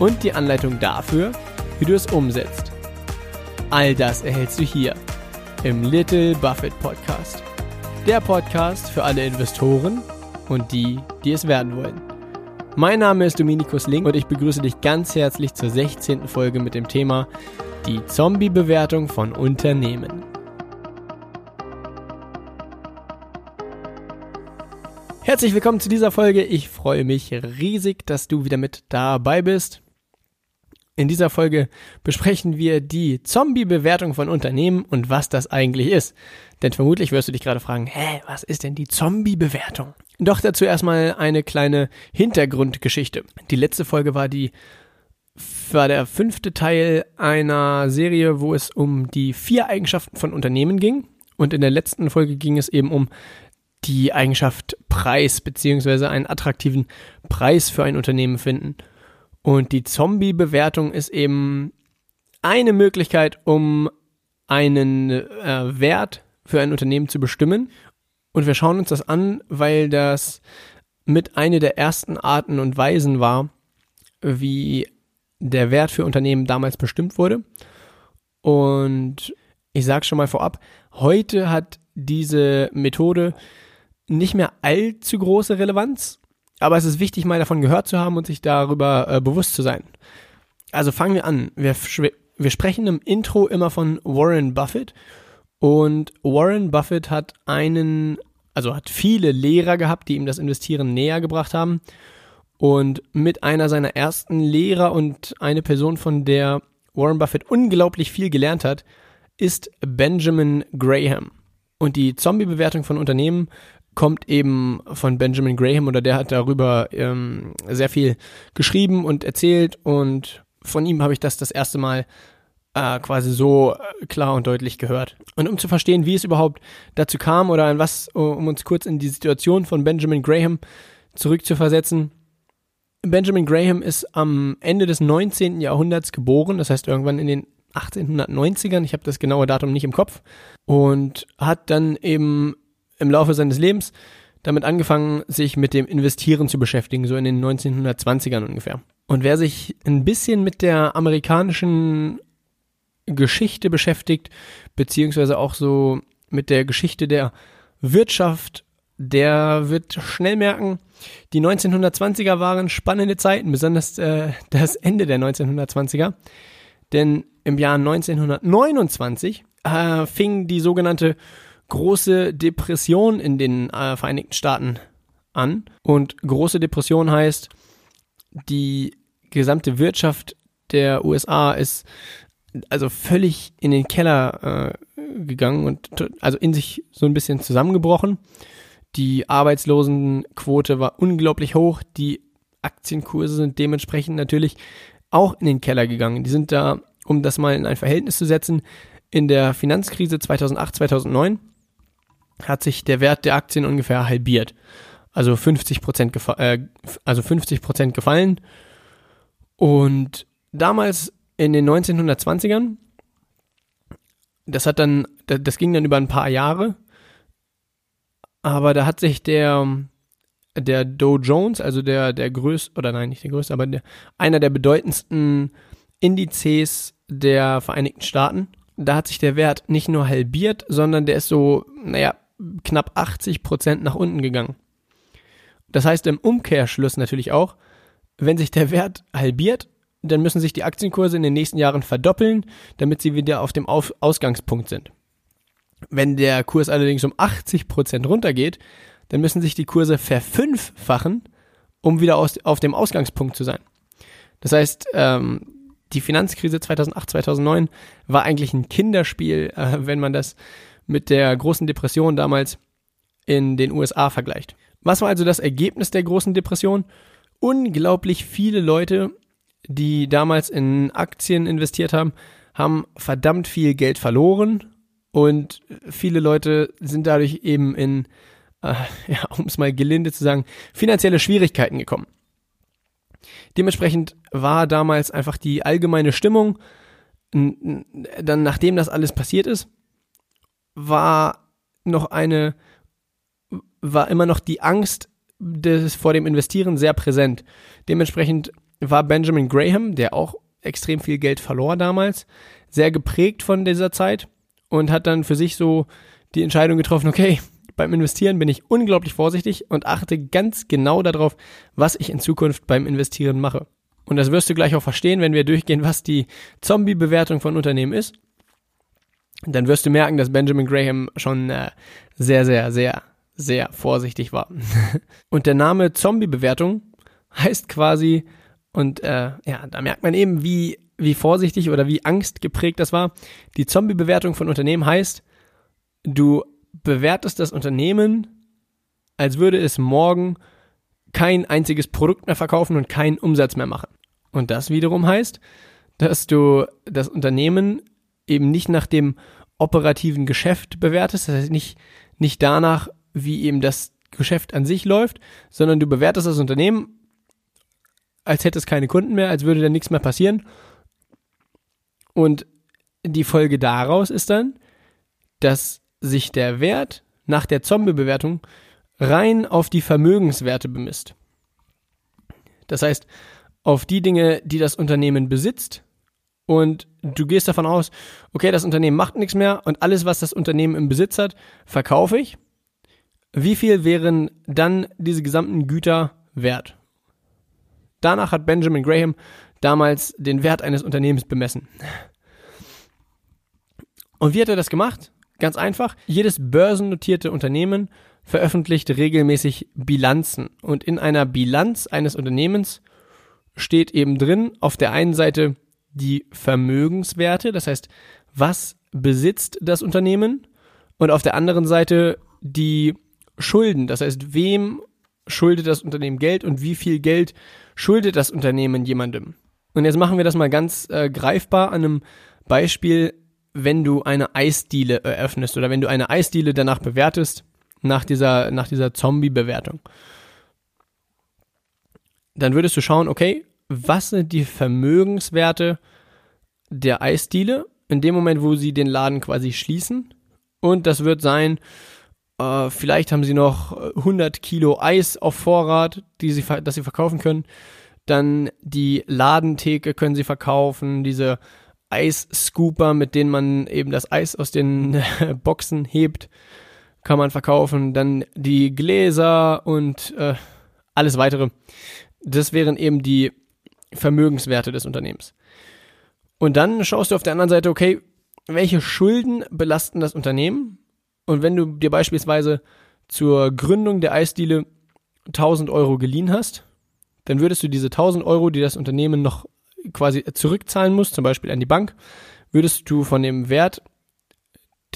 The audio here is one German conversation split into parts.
Und die Anleitung dafür, wie du es umsetzt. All das erhältst du hier im Little Buffett Podcast. Der Podcast für alle Investoren und die, die es werden wollen. Mein Name ist Dominikus Link und ich begrüße dich ganz herzlich zur 16. Folge mit dem Thema die Zombie-Bewertung von Unternehmen. Herzlich willkommen zu dieser Folge. Ich freue mich riesig, dass du wieder mit dabei bist. In dieser Folge besprechen wir die Zombie-Bewertung von Unternehmen und was das eigentlich ist. Denn vermutlich wirst du dich gerade fragen, hä, was ist denn die Zombie-Bewertung? Doch dazu erstmal eine kleine Hintergrundgeschichte. Die letzte Folge war die war der fünfte Teil einer Serie, wo es um die vier Eigenschaften von Unternehmen ging. Und in der letzten Folge ging es eben um die Eigenschaft Preis beziehungsweise einen attraktiven Preis für ein Unternehmen finden. Und die Zombie-Bewertung ist eben eine Möglichkeit, um einen äh, Wert für ein Unternehmen zu bestimmen. Und wir schauen uns das an, weil das mit einer der ersten Arten und Weisen war, wie der Wert für Unternehmen damals bestimmt wurde. Und ich sage schon mal vorab, heute hat diese Methode nicht mehr allzu große Relevanz, aber es ist wichtig, mal davon gehört zu haben und sich darüber äh, bewusst zu sein. Also fangen wir an. Wir, wir sprechen im Intro immer von Warren Buffett und Warren Buffett hat einen, also hat viele Lehrer gehabt, die ihm das Investieren näher gebracht haben. Und mit einer seiner ersten Lehrer und eine Person, von der Warren Buffett unglaublich viel gelernt hat, ist Benjamin Graham. Und die Zombie-Bewertung von Unternehmen kommt eben von Benjamin Graham oder der hat darüber ähm, sehr viel geschrieben und erzählt und von ihm habe ich das das erste Mal äh, quasi so äh, klar und deutlich gehört. Und um zu verstehen, wie es überhaupt dazu kam oder an was, um uns kurz in die Situation von Benjamin Graham zurückzuversetzen. Benjamin Graham ist am Ende des 19. Jahrhunderts geboren, das heißt irgendwann in den 1890ern, ich habe das genaue Datum nicht im Kopf, und hat dann eben im Laufe seines Lebens damit angefangen, sich mit dem Investieren zu beschäftigen, so in den 1920ern ungefähr. Und wer sich ein bisschen mit der amerikanischen Geschichte beschäftigt, beziehungsweise auch so mit der Geschichte der Wirtschaft, der wird schnell merken, die 1920er waren spannende Zeiten, besonders äh, das Ende der 1920er. Denn im Jahr 1929 äh, fing die sogenannte große Depression in den äh, Vereinigten Staaten an. Und große Depression heißt, die gesamte Wirtschaft der USA ist also völlig in den Keller äh, gegangen und also in sich so ein bisschen zusammengebrochen. Die Arbeitslosenquote war unglaublich hoch. Die Aktienkurse sind dementsprechend natürlich auch in den Keller gegangen. Die sind da, um das mal in ein Verhältnis zu setzen, in der Finanzkrise 2008, 2009 hat sich der Wert der Aktien ungefähr halbiert. Also 50 Prozent äh, also 50 Prozent gefallen. Und damals in den 1920ern. Das hat dann, das ging dann über ein paar Jahre. Aber da hat sich der, der Dow Jones, also der, der größte, oder nein, nicht der größte, aber der, einer der bedeutendsten Indizes der Vereinigten Staaten, da hat sich der Wert nicht nur halbiert, sondern der ist so, naja, knapp 80 Prozent nach unten gegangen. Das heißt im Umkehrschluss natürlich auch, wenn sich der Wert halbiert, dann müssen sich die Aktienkurse in den nächsten Jahren verdoppeln, damit sie wieder auf dem auf Ausgangspunkt sind. Wenn der Kurs allerdings um 80 Prozent runtergeht, dann müssen sich die Kurse verfünffachen, um wieder aus, auf dem Ausgangspunkt zu sein. Das heißt, ähm, die Finanzkrise 2008, 2009 war eigentlich ein Kinderspiel, äh, wenn man das mit der großen Depression damals in den USA vergleicht. Was war also das Ergebnis der großen Depression? Unglaublich viele Leute die damals in Aktien investiert haben, haben verdammt viel Geld verloren und viele Leute sind dadurch eben in, äh, ja, um es mal gelinde zu sagen, finanzielle Schwierigkeiten gekommen. Dementsprechend war damals einfach die allgemeine Stimmung, dann nachdem das alles passiert ist, war noch eine, war immer noch die Angst des, vor dem Investieren sehr präsent. Dementsprechend war Benjamin Graham, der auch extrem viel Geld verlor damals, sehr geprägt von dieser Zeit und hat dann für sich so die Entscheidung getroffen, okay, beim Investieren bin ich unglaublich vorsichtig und achte ganz genau darauf, was ich in Zukunft beim Investieren mache. Und das wirst du gleich auch verstehen, wenn wir durchgehen, was die Zombie-Bewertung von Unternehmen ist. Dann wirst du merken, dass Benjamin Graham schon äh, sehr, sehr, sehr, sehr vorsichtig war. und der Name Zombie-Bewertung heißt quasi, und äh, ja, da merkt man eben, wie, wie vorsichtig oder wie angstgeprägt das war. Die Zombie-Bewertung von Unternehmen heißt, du bewertest das Unternehmen, als würde es morgen kein einziges Produkt mehr verkaufen und keinen Umsatz mehr machen. Und das wiederum heißt, dass du das Unternehmen eben nicht nach dem operativen Geschäft bewertest, das heißt nicht, nicht danach, wie eben das Geschäft an sich läuft, sondern du bewertest das Unternehmen, als hätte es keine Kunden mehr, als würde da nichts mehr passieren. Und die Folge daraus ist dann, dass sich der Wert nach der Zombie-Bewertung rein auf die Vermögenswerte bemisst. Das heißt, auf die Dinge, die das Unternehmen besitzt und du gehst davon aus, okay, das Unternehmen macht nichts mehr und alles, was das Unternehmen im Besitz hat, verkaufe ich. Wie viel wären dann diese gesamten Güter wert? Danach hat Benjamin Graham damals den Wert eines Unternehmens bemessen. Und wie hat er das gemacht? Ganz einfach. Jedes börsennotierte Unternehmen veröffentlicht regelmäßig Bilanzen. Und in einer Bilanz eines Unternehmens steht eben drin auf der einen Seite die Vermögenswerte, das heißt, was besitzt das Unternehmen? Und auf der anderen Seite die Schulden, das heißt, wem schuldet das Unternehmen Geld und wie viel Geld schuldet das Unternehmen jemandem. Und jetzt machen wir das mal ganz äh, greifbar an einem Beispiel, wenn du eine Eisdiele eröffnest oder wenn du eine Eisdiele danach bewertest, nach dieser, nach dieser Zombie-Bewertung. Dann würdest du schauen, okay, was sind die Vermögenswerte der Eisdiele in dem Moment, wo sie den Laden quasi schließen? Und das wird sein, äh, vielleicht haben sie noch 100 Kilo Eis auf Vorrat, die sie, das sie verkaufen können. Dann die Ladentheke können sie verkaufen, diese Eisscooper, mit denen man eben das Eis aus den Boxen hebt, kann man verkaufen. Dann die Gläser und äh, alles weitere. Das wären eben die Vermögenswerte des Unternehmens. Und dann schaust du auf der anderen Seite, okay, welche Schulden belasten das Unternehmen? Und wenn du dir beispielsweise zur Gründung der Eisdiele 1000 Euro geliehen hast, dann würdest du diese 1000 Euro, die das Unternehmen noch quasi zurückzahlen muss, zum Beispiel an die Bank, würdest du von dem Wert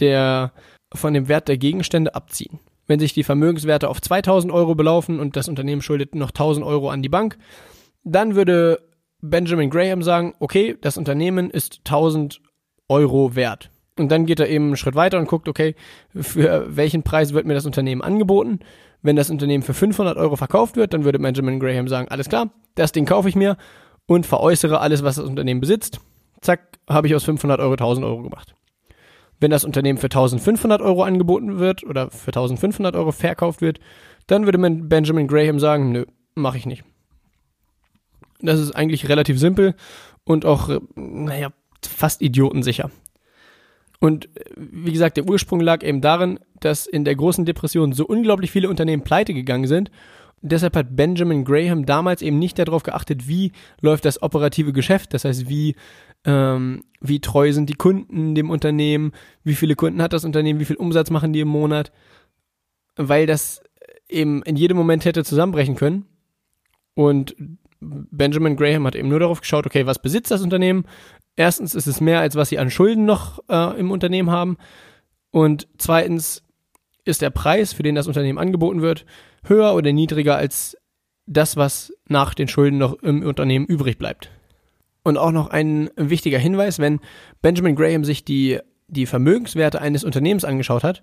der, von dem Wert der Gegenstände abziehen. Wenn sich die Vermögenswerte auf 2000 Euro belaufen und das Unternehmen schuldet noch 1000 Euro an die Bank, dann würde Benjamin Graham sagen, okay, das Unternehmen ist 1000 Euro wert. Und dann geht er eben einen Schritt weiter und guckt, okay, für welchen Preis wird mir das Unternehmen angeboten? Wenn das Unternehmen für 500 Euro verkauft wird, dann würde Benjamin Graham sagen, alles klar, das Ding kaufe ich mir und veräußere alles, was das Unternehmen besitzt. Zack, habe ich aus 500 Euro 1000 Euro gemacht. Wenn das Unternehmen für 1500 Euro angeboten wird oder für 1500 Euro verkauft wird, dann würde Benjamin Graham sagen, nö, mache ich nicht. Das ist eigentlich relativ simpel und auch, äh, naja, fast idiotensicher. Und wie gesagt, der Ursprung lag eben darin, dass in der großen Depression so unglaublich viele Unternehmen pleite gegangen sind deshalb hat Benjamin Graham damals eben nicht darauf geachtet, wie läuft das operative Geschäft, das heißt, wie, ähm, wie treu sind die Kunden dem Unternehmen, wie viele Kunden hat das Unternehmen, wie viel Umsatz machen die im Monat, weil das eben in jedem Moment hätte zusammenbrechen können. Und Benjamin Graham hat eben nur darauf geschaut, okay, was besitzt das Unternehmen? Erstens ist es mehr, als was sie an Schulden noch äh, im Unternehmen haben. Und zweitens ist der Preis, für den das Unternehmen angeboten wird, höher oder niedriger als das, was nach den Schulden noch im Unternehmen übrig bleibt. Und auch noch ein wichtiger Hinweis, wenn Benjamin Graham sich die, die Vermögenswerte eines Unternehmens angeschaut hat,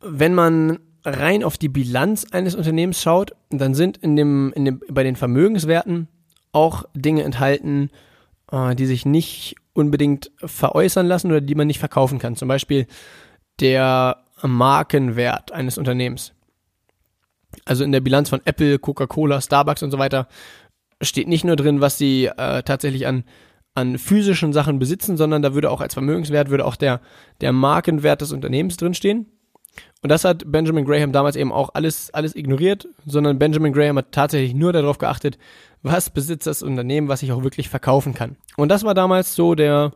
wenn man rein auf die Bilanz eines Unternehmens schaut, dann sind in dem, in dem, bei den Vermögenswerten auch Dinge enthalten, äh, die sich nicht unbedingt veräußern lassen oder die man nicht verkaufen kann. Zum Beispiel der Markenwert eines Unternehmens. Also in der Bilanz von Apple, Coca-Cola, Starbucks und so weiter steht nicht nur drin, was sie äh, tatsächlich an, an physischen Sachen besitzen, sondern da würde auch als Vermögenswert würde auch der, der Markenwert des Unternehmens drinstehen. Und das hat Benjamin Graham damals eben auch alles, alles ignoriert, sondern Benjamin Graham hat tatsächlich nur darauf geachtet, was besitzt das Unternehmen, was ich auch wirklich verkaufen kann. Und das war damals so der,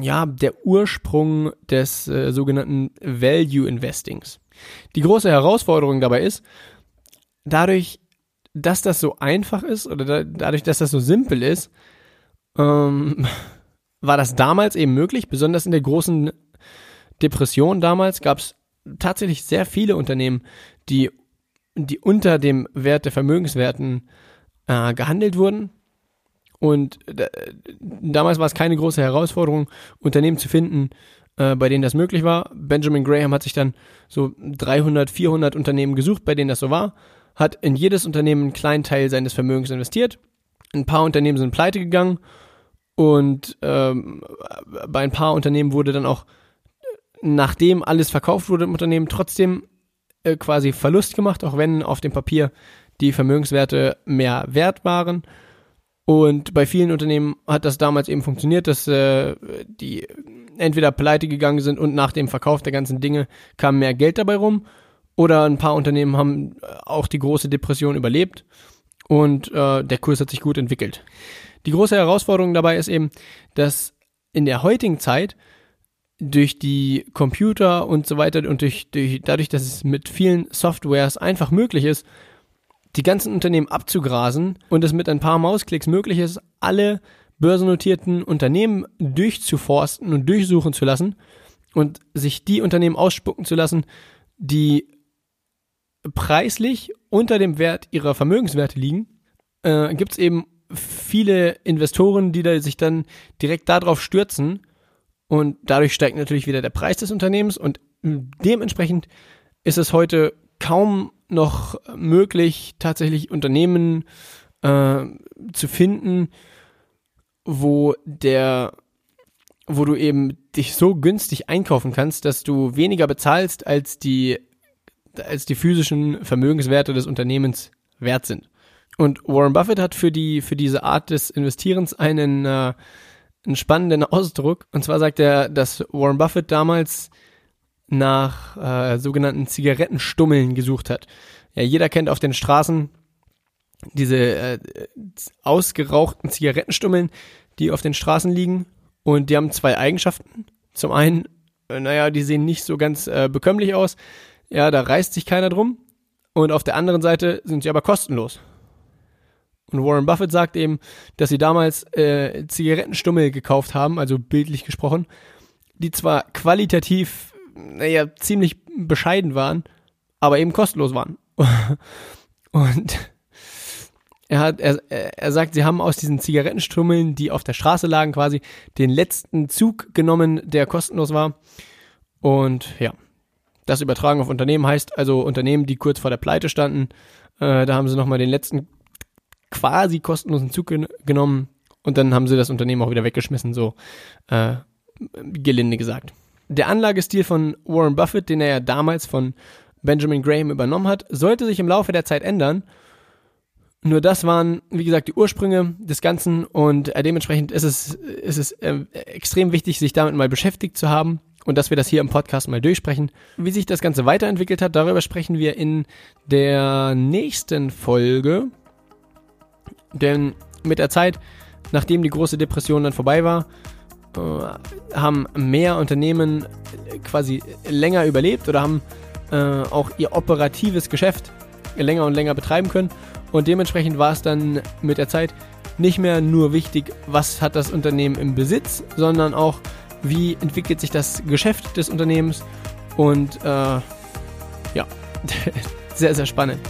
ja, der Ursprung des äh, sogenannten Value Investings. Die große Herausforderung dabei ist, dadurch, dass das so einfach ist oder da, dadurch, dass das so simpel ist, ähm, war das damals eben möglich. Besonders in der großen Depression damals gab es tatsächlich sehr viele Unternehmen, die, die unter dem Wert der Vermögenswerten äh, gehandelt wurden. Und äh, damals war es keine große Herausforderung, Unternehmen zu finden, äh, bei denen das möglich war. Benjamin Graham hat sich dann so 300, 400 Unternehmen gesucht, bei denen das so war, hat in jedes Unternehmen einen kleinen Teil seines Vermögens investiert. Ein paar Unternehmen sind pleite gegangen und ähm, bei ein paar Unternehmen wurde dann auch, nachdem alles verkauft wurde im Unternehmen, trotzdem äh, quasi Verlust gemacht, auch wenn auf dem Papier die Vermögenswerte mehr wert waren. Und bei vielen Unternehmen hat das damals eben funktioniert, dass äh, die entweder pleite gegangen sind und nach dem Verkauf der ganzen Dinge kam mehr Geld dabei rum. Oder ein paar Unternehmen haben auch die große Depression überlebt und äh, der Kurs hat sich gut entwickelt. Die große Herausforderung dabei ist eben, dass in der heutigen Zeit durch die Computer und so weiter und durch, durch dadurch, dass es mit vielen Softwares einfach möglich ist, die ganzen Unternehmen abzugrasen und es mit ein paar Mausklicks möglich ist, alle börsennotierten Unternehmen durchzuforsten und durchsuchen zu lassen und sich die Unternehmen ausspucken zu lassen, die preislich unter dem Wert ihrer Vermögenswerte liegen, äh, gibt es eben viele Investoren, die da sich dann direkt darauf stürzen und dadurch steigt natürlich wieder der Preis des Unternehmens und dementsprechend ist es heute kaum noch möglich, tatsächlich Unternehmen äh, zu finden, wo der, wo du eben dich so günstig einkaufen kannst, dass du weniger bezahlst, als die, als die physischen Vermögenswerte des Unternehmens wert sind. Und Warren Buffett hat für die, für diese Art des Investierens einen, äh, einen spannenden Ausdruck. Und zwar sagt er, dass Warren Buffett damals nach äh, sogenannten Zigarettenstummeln gesucht hat. Ja, jeder kennt auf den Straßen diese äh, ausgerauchten Zigarettenstummeln, die auf den Straßen liegen. Und die haben zwei Eigenschaften. Zum einen, äh, naja, die sehen nicht so ganz äh, bekömmlich aus. Ja, da reißt sich keiner drum. Und auf der anderen Seite sind sie aber kostenlos. Und Warren Buffett sagt eben, dass sie damals äh, Zigarettenstummel gekauft haben, also bildlich gesprochen, die zwar qualitativ, naja, ziemlich bescheiden waren, aber eben kostenlos waren. Und er hat, er, er sagt, sie haben aus diesen Zigarettenstummeln, die auf der Straße lagen, quasi den letzten Zug genommen, der kostenlos war. Und ja, das übertragen auf Unternehmen heißt also Unternehmen, die kurz vor der Pleite standen, äh, da haben sie nochmal den letzten quasi kostenlosen Zug gen genommen und dann haben sie das Unternehmen auch wieder weggeschmissen, so äh, gelinde gesagt. Der Anlagestil von Warren Buffett, den er ja damals von Benjamin Graham übernommen hat, sollte sich im Laufe der Zeit ändern. Nur das waren, wie gesagt, die Ursprünge des Ganzen und äh, dementsprechend ist es, ist es äh, extrem wichtig, sich damit mal beschäftigt zu haben und dass wir das hier im Podcast mal durchsprechen. Wie sich das Ganze weiterentwickelt hat, darüber sprechen wir in der nächsten Folge. Denn mit der Zeit, nachdem die große Depression dann vorbei war, äh, haben mehr Unternehmen quasi länger überlebt oder haben äh, auch ihr operatives Geschäft länger und länger betreiben können. Und dementsprechend war es dann mit der Zeit nicht mehr nur wichtig, was hat das Unternehmen im Besitz, sondern auch, wie entwickelt sich das Geschäft des Unternehmens. Und äh, ja, sehr, sehr spannend.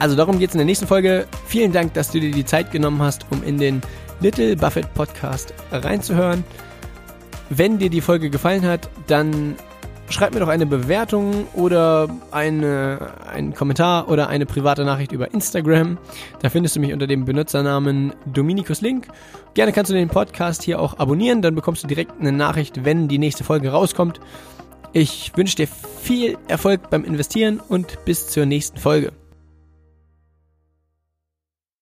Also darum geht es in der nächsten Folge. Vielen Dank, dass du dir die Zeit genommen hast, um in den Little Buffett Podcast reinzuhören. Wenn dir die Folge gefallen hat, dann schreib mir doch eine Bewertung oder eine, einen Kommentar oder eine private Nachricht über Instagram. Da findest du mich unter dem Benutzernamen Dominikus Link. Gerne kannst du den Podcast hier auch abonnieren, dann bekommst du direkt eine Nachricht, wenn die nächste Folge rauskommt. Ich wünsche dir viel Erfolg beim Investieren und bis zur nächsten Folge.